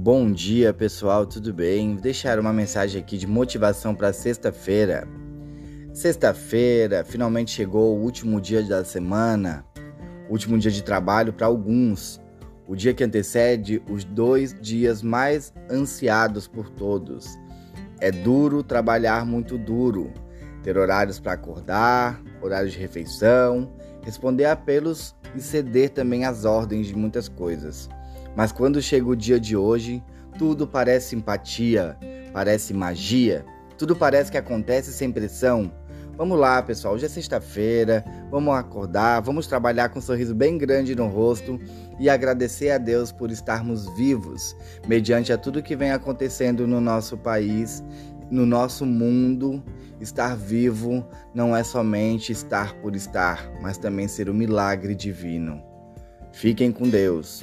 Bom dia, pessoal, tudo bem? Vou deixar uma mensagem aqui de motivação para sexta-feira. Sexta-feira, finalmente chegou o último dia da semana, último dia de trabalho para alguns, o dia que antecede os dois dias mais ansiados por todos. É duro trabalhar muito duro, ter horários para acordar, horários de refeição, responder a apelos e ceder também às ordens de muitas coisas. Mas quando chega o dia de hoje, tudo parece simpatia, parece magia, tudo parece que acontece sem pressão. Vamos lá, pessoal, hoje é sexta-feira, vamos acordar, vamos trabalhar com um sorriso bem grande no rosto e agradecer a Deus por estarmos vivos, mediante a tudo que vem acontecendo no nosso país, no nosso mundo. Estar vivo não é somente estar por estar, mas também ser um milagre divino. Fiquem com Deus.